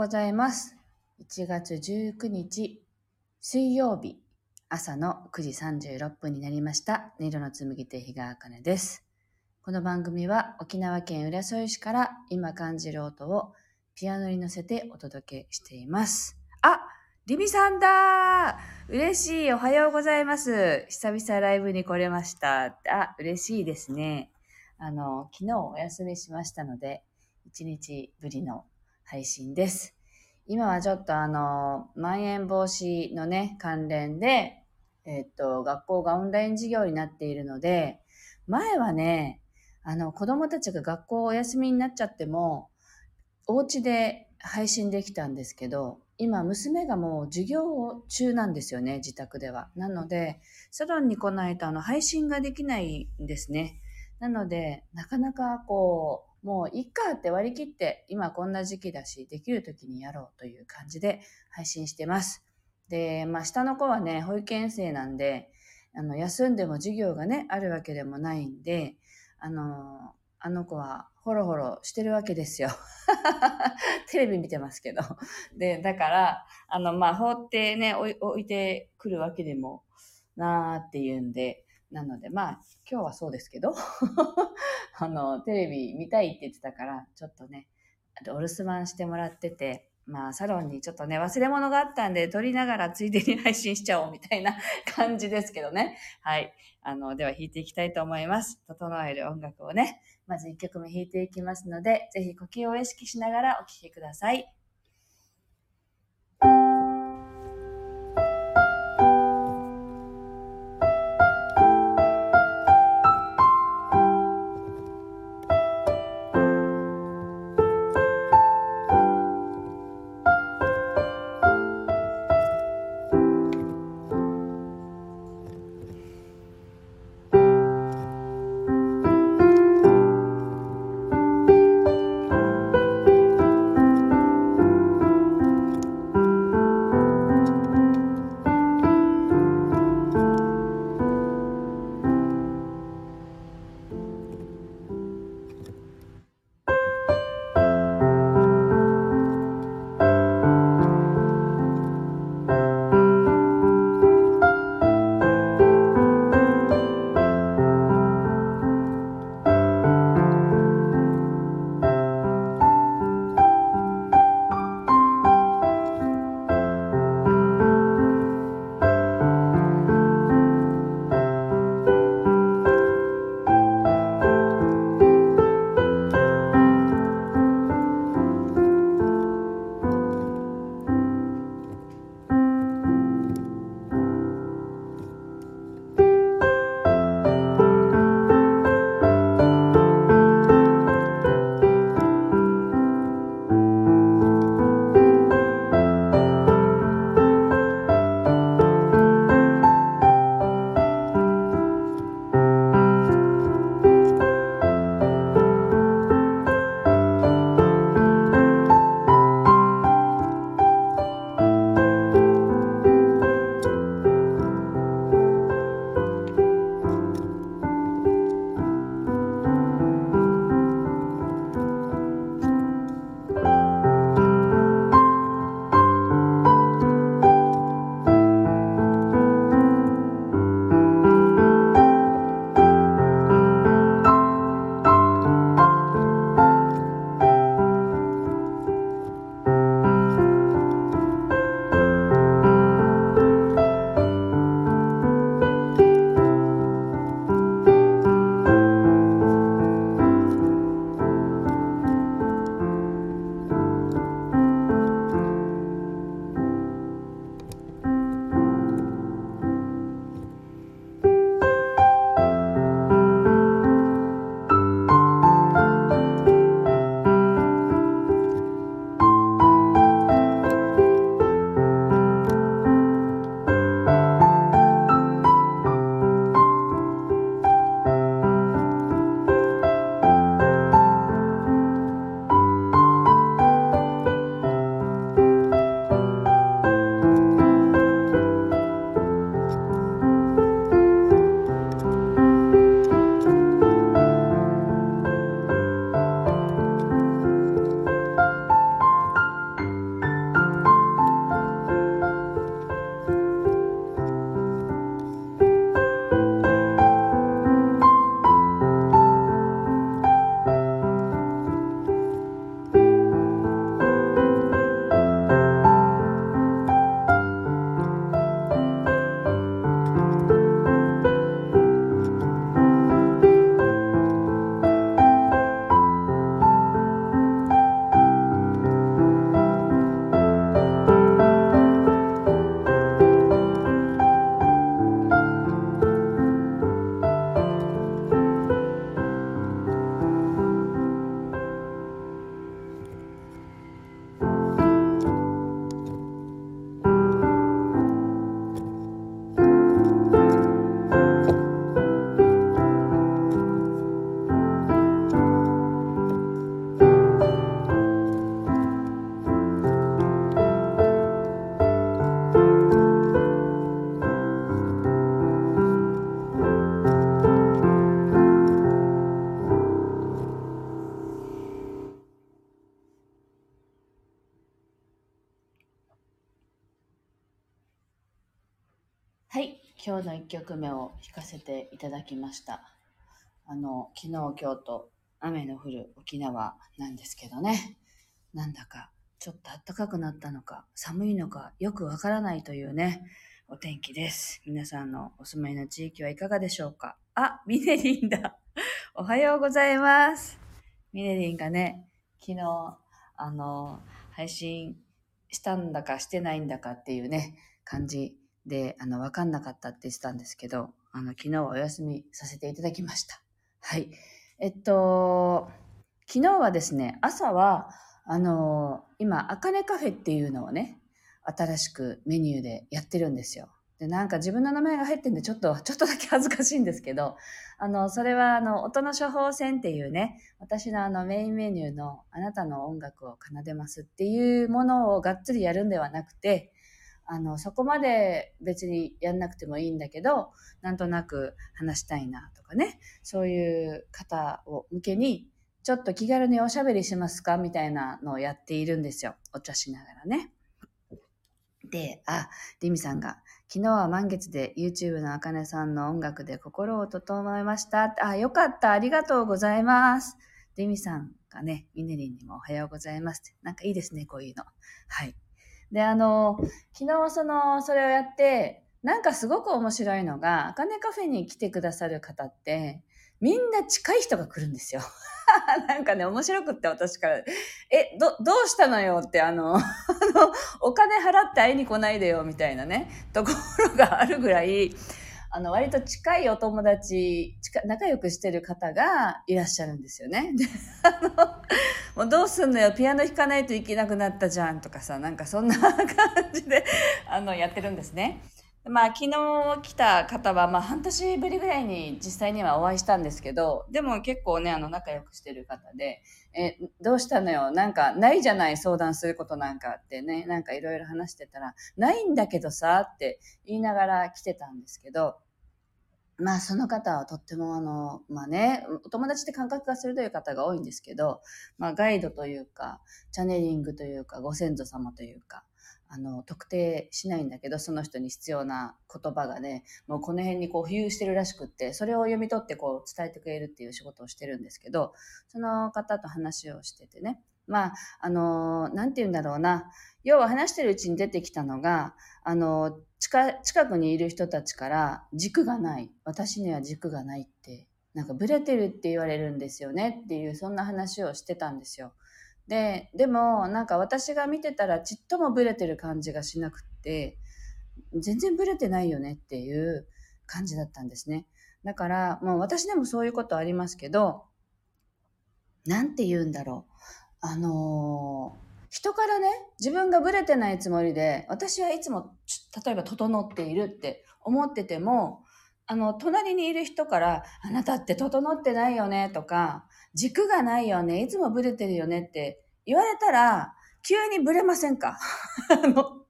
ございます。1月19日水曜日朝の9時36分になりました。音色の紡手日川茜です。この番組は沖縄県浦添市から今感じる音をピアノに乗せてお届けしています。あリミさんだ嬉しいおはようございます。久々ライブに来れました。あ、嬉しいですね。あの、昨日お休みしましたので、1日ぶりの配信です。今はちょっとあの、まん延防止のね、関連で、えっと、学校がオンライン授業になっているので、前はね、あの、子供たちが学校お休みになっちゃっても、お家で配信できたんですけど、今娘がもう授業中なんですよね、自宅では。なので、サロンに来ないとあの配信ができないんですね。なので、なかなかこう、もういっかって割り切って、今こんな時期だし、できる時にやろうという感じで配信してます。で、まあ下の子はね、保育園生なんで、あの、休んでも授業がね、あるわけでもないんで、あの、あの子はホロホロしてるわけですよ。テレビ見てますけど。で、だから、あの、まあ、放ってね、置いてくるわけでもなーっていうんで、なので、まあ、今日はそうですけど、あの、テレビ見たいって言ってたから、ちょっとね、お留守番してもらってて、まあ、サロンにちょっとね、忘れ物があったんで、撮りながらついでに配信しちゃおうみたいな 感じですけどね。はい。あの、では弾いていきたいと思います。整える音楽をね、まず1曲目弾いていきますので、ぜひ呼吸を意識しながらお聴きください。今日の1曲目を弾かせていただきました。あの、昨日、今日と雨の降る沖縄なんですけどね、なんだかちょっと暖かくなったのか、寒いのかよくわからないというね、お天気です。皆さんのお住まいの地域はいかがでしょうか？あ、ミネリンだ。おはようございます。ミネリンがね、昨日、あの、配信したんだかしてないんだかっていうね、感じで、あの、わかんなかったって言ってたんですけど、あの、昨日はお休みさせていただきました。はい。えっと、昨日はですね、朝は、あの、今、あかねカフェっていうのをね、新しくメニューでやってるんですよ。で、なんか自分の名前が入ってんで、ちょっと、ちょっとだけ恥ずかしいんですけど、あの、それは、あの、音の処方箋っていうね、私のあのメインメニューのあなたの音楽を奏でますっていうものをがっつりやるんではなくて、あの、そこまで別にやんなくてもいいんだけど、なんとなく話したいなとかね、そういう方を向けに、ちょっと気軽におしゃべりしますかみたいなのをやっているんですよ。お茶しながらね。で、あ、リミさんが、昨日は満月で YouTube のあかねさんの音楽で心を整えました。あ、よかった。ありがとうございます。リミさんがね、ミネリンにもおはようございますって。なんかいいですね、こういうの。はい。で、あの、昨日その、それをやって、なんかすごく面白いのが、あかねカフェに来てくださる方って、みんな近い人が来るんですよ。なんかね、面白くって私から、え、ど、どうしたのよって、あの、あの、お金払って会いに来ないでよ、みたいなね、ところがあるぐらい、あの、割と近いお友達、近仲良くしてる方がいらっしゃるんですよね。で、あの、もうどうすんのよ、ピアノ弾かないといけなくなったじゃんとかさ、なんかそんな感じで、あの、やってるんですね。まあ、昨日来た方は、まあ、半年ぶりぐらいに実際にはお会いしたんですけど、でも結構ね、あの、仲良くしてる方で、え、どうしたのよ？なんか、ないじゃない？相談することなんかってね、なんかいろいろ話してたら、ないんだけどさ、って言いながら来てたんですけど、まあ、その方はとってもあの、まあね、お友達って感覚が鋭い方が多いんですけど、まあ、ガイドというか、チャネリングというか、ご先祖様というか、あの、特定しないんだけど、その人に必要な言葉がね、もうこの辺にこう浮遊してるらしくって、それを読み取ってこう伝えてくれるっていう仕事をしてるんですけど、その方と話をしててね、まあ、あの、なんて言うんだろうな、要は話してるうちに出てきたのが、あの、近くにいる人たちから軸がない、私には軸がないって、なんかブレてるって言われるんですよねっていう、そんな話をしてたんですよ。で、でも、なんか私が見てたらちっともブレてる感じがしなくって、全然ブレてないよねっていう感じだったんですね。だから、もう私でもそういうことありますけど、なんて言うんだろう。あのー人からね、自分がブレてないつもりで、私はいつも、例えば整っているって思ってても、あの、隣にいる人から、あなたって整ってないよねとか、軸がないよね、いつもブレてるよねって言われたら、急にブレませんか？あの、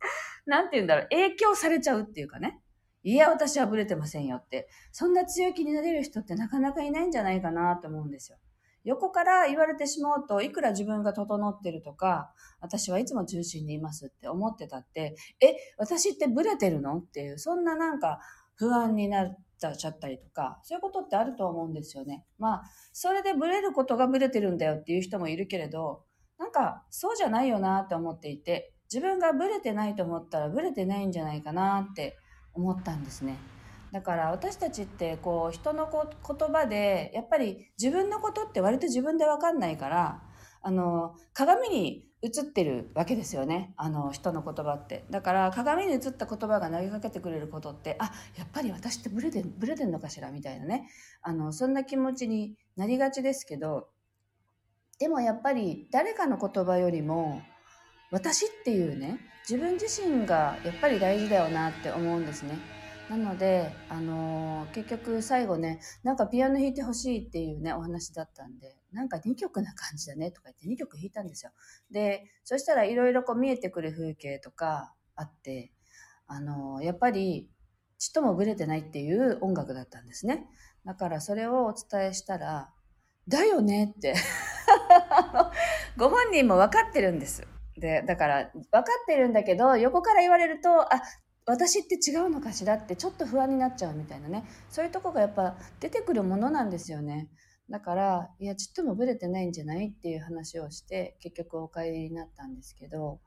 なんて言うんだろう、影響されちゃうっていうかね。いや、私はブレてませんよって。そんな強気になれる人ってなかなかいないんじゃないかなと思うんですよ。横から言われてしまうと、いくら自分が整ってるとか、私はいつも中心にいますって思ってたって、え、私ってブレてるの？っていう、そんななんか不安になっちゃったりとか、そういうことってあると思うんですよね。まあ、それでブレることがブレてるんだよっていう人もいるけれど、なんかそうじゃないよなって思っていて、自分がブレてないと思ったらブレてないんじゃないかなって思ったんですね。だから私たちってこう人のこ言葉でやっぱり自分のことって割と自分でわかんないからあの鏡に映ってるわけですよね。あの人の言葉って。だから鏡に映った言葉が投げかけてくれることってあやっぱり私ってブレてブレてんのかしらみたいなね。あのそんな気持ちになりがちですけどでもやっぱり誰かの言葉よりも私っていうね自分自身がやっぱり大事だよなって思うんですね。なので、あのー結局最後ね、なんかピアノ弾いてほしいっていうね、お話だったんで、なんか2曲な感じだねとか言って2曲弾いたんですよ。で、そしたらいろいろこう見えてくる風景とかあって、あのーやっぱりちっともブレてないっていう音楽だったんですね。だからそれをお伝えしたら、だよねって。あ のご本人も分かってるんです。で、だから分かってるんだけど、横から言われると、あ、私って違うのかしらってちょっと不安になっちゃうみたいなね。そういうとこがやっぱ出てくるものなんですよね。だからいやちっともブレてないんじゃないっていう話をして結局お帰りになったんですけど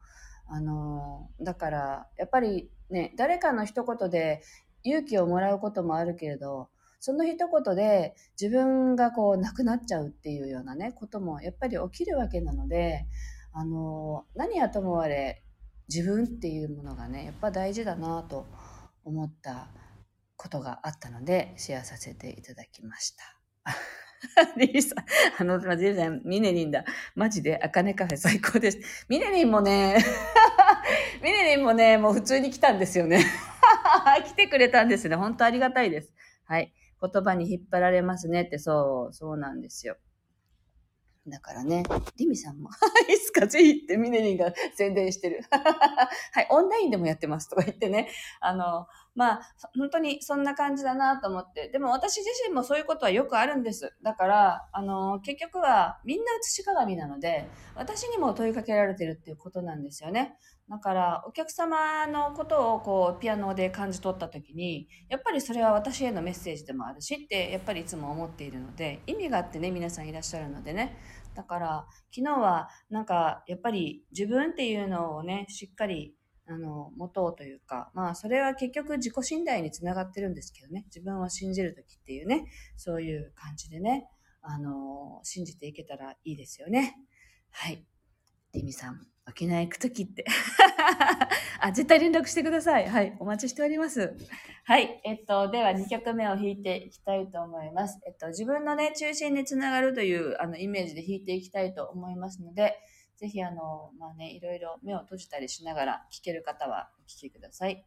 あのだからやっぱりね誰かの一言で勇気をもらうこともあるけれどその一言で自分がこうなくなっちゃうっていうようなねこともやっぱり起きるわけなのであの何はともあれ自分っていうものがねやっぱ大事だなと思ったことがあったのでシェアさせていただきました。リリさん、あの、リリさん、ミネリンだ。マジで、アカネカフェ最高です。ミネリンもね、ミネリンもね、もう普通に来たんですよね。来てくれたんですね。本当ありがたいです。はい。言葉に引っ張られますねって、そう、そうなんですよ。だからね、リミさんも、いつかぜひってミネリンが宣伝してる。はい、オンラインでもやってますとか言ってね。あの、まあ、本当にそんな感じだなと思って。でも私自身もそういうことはよくあるんです。だから、あの、結局はみんな写し鏡なので、私にも問いかけられてるっていうことなんですよね。だからお客様のことをこうピアノで感じ取った時にやっぱりそれは私へのメッセージでもあるしってやっぱりいつも思っているので意味があってね皆さんいらっしゃるのでね。だから昨日はなんかやっぱり自分っていうのをねしっかりあの持とうというかまあそれは結局自己信頼につながってるんですけどね。自分を信じる時っていうねそういう感じでねあの信じていけたらいいですよね。はい。リミさん沖縄行くときって。あ、絶対連絡してください。はい。お待ちしております。はい。えっと、では2曲目を弾いていきたいと思います。えっと、自分のね、中心につながるというあのイメージで弾いていきたいと思いますので、ぜひあの、まあね、いろいろ目を閉じたりしながら聴ける方はお聴きください。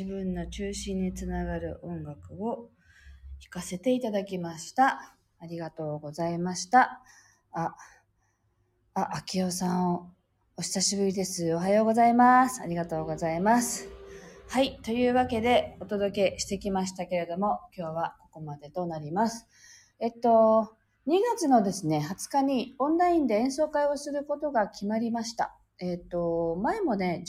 自分の中心につながる音楽を弾かせていただきました。ありがとうございました。あ、あ、秋代さんをお久しぶりです。おはようございます。ありがとうございます。はい。というわけでお届けしてきましたけれども、今日はここまでとなります。えっと、2月のですね、20日にオンラインで演奏会をすることが決まりました。えっと、前もね、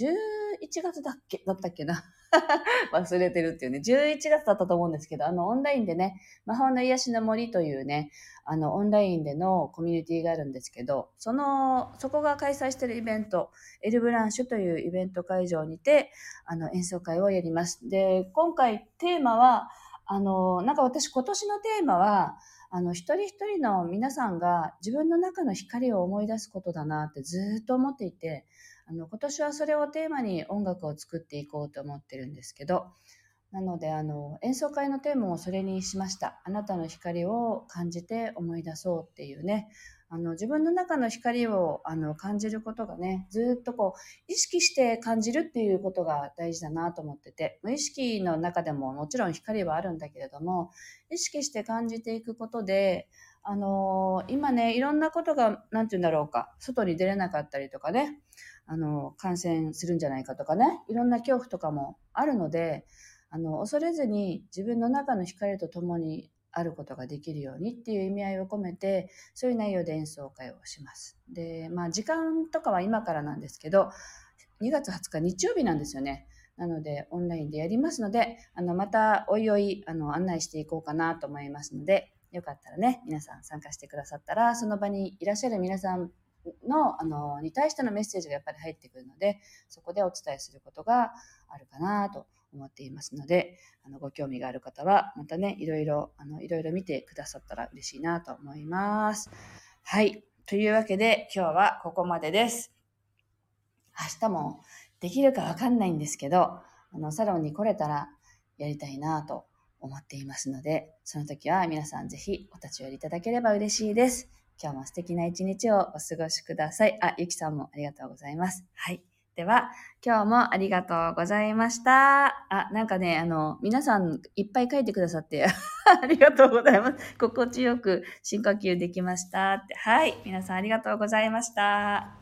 11月だっけ、だったっけな？忘れてるっていうね、11月だったと思うんですけど、あの、オンラインでね、魔法の癒しの森というね、あの、オンラインでのコミュニティがあるんですけど、その、そこが開催しているイベント、エルブランシュというイベント会場にて、あの、演奏会をやります。で、今回テーマは、あの、なんか私今年のテーマは、あの、一人一人の皆さんが自分の中の光を思い出すことだなってずっと思っていて、あの、今年はそれをテーマに音楽を作っていこうと思ってるんですけど、なので、あの、演奏会のテーマをそれにしました。あなたの光を感じて思い出そうっていうね、あの、自分の中の光を、あの、感じることがね、ずっとこう、意識して感じるっていうことが大事だなと思ってて、無意識の中でももちろん光はあるんだけれども、意識して感じていくことで、あの今ね、いろんなことが、なんて言うんだろうか、外に出れなかったりとかね、あの、感染するんじゃないかとかね、いろんな恐怖とかもあるので、あの、恐れずに自分の中の光と共にあることができるようにっていう意味合いを込めて、そういう内容で演奏会をします。で、まあ時間とかは今からなんですけど、2月20日日曜日なんですよね。なので、オンラインでやりますので、あの、また、おいおい、あの、案内していこうかなと思いますので、よかったらね、皆さん参加してくださったら、その場にいらっしゃる皆さんの、あの、に対してのメッセージがやっぱり入ってくるので、そこでお伝えすることがあるかなと思っていますので、あの、ご興味がある方は、またね、いろいろ、あの、いろいろ見てくださったら嬉しいなと思います。はい。というわけで、今日はここまでです。明日もできるかわかんないんですけど、あの、サロンに来れたらやりたいなと思っていますので、その時は皆さんぜひお立ち寄りいただければ嬉しいです。今日も素敵な一日をお過ごしください。あ、ゆきさんもありがとうございます。はい。では、今日もありがとうございました。あ、なんかね、あの、皆さんいっぱい書いてくださって ありがとうございます。心地よく深呼吸できましたって。はい。皆さんありがとうございました。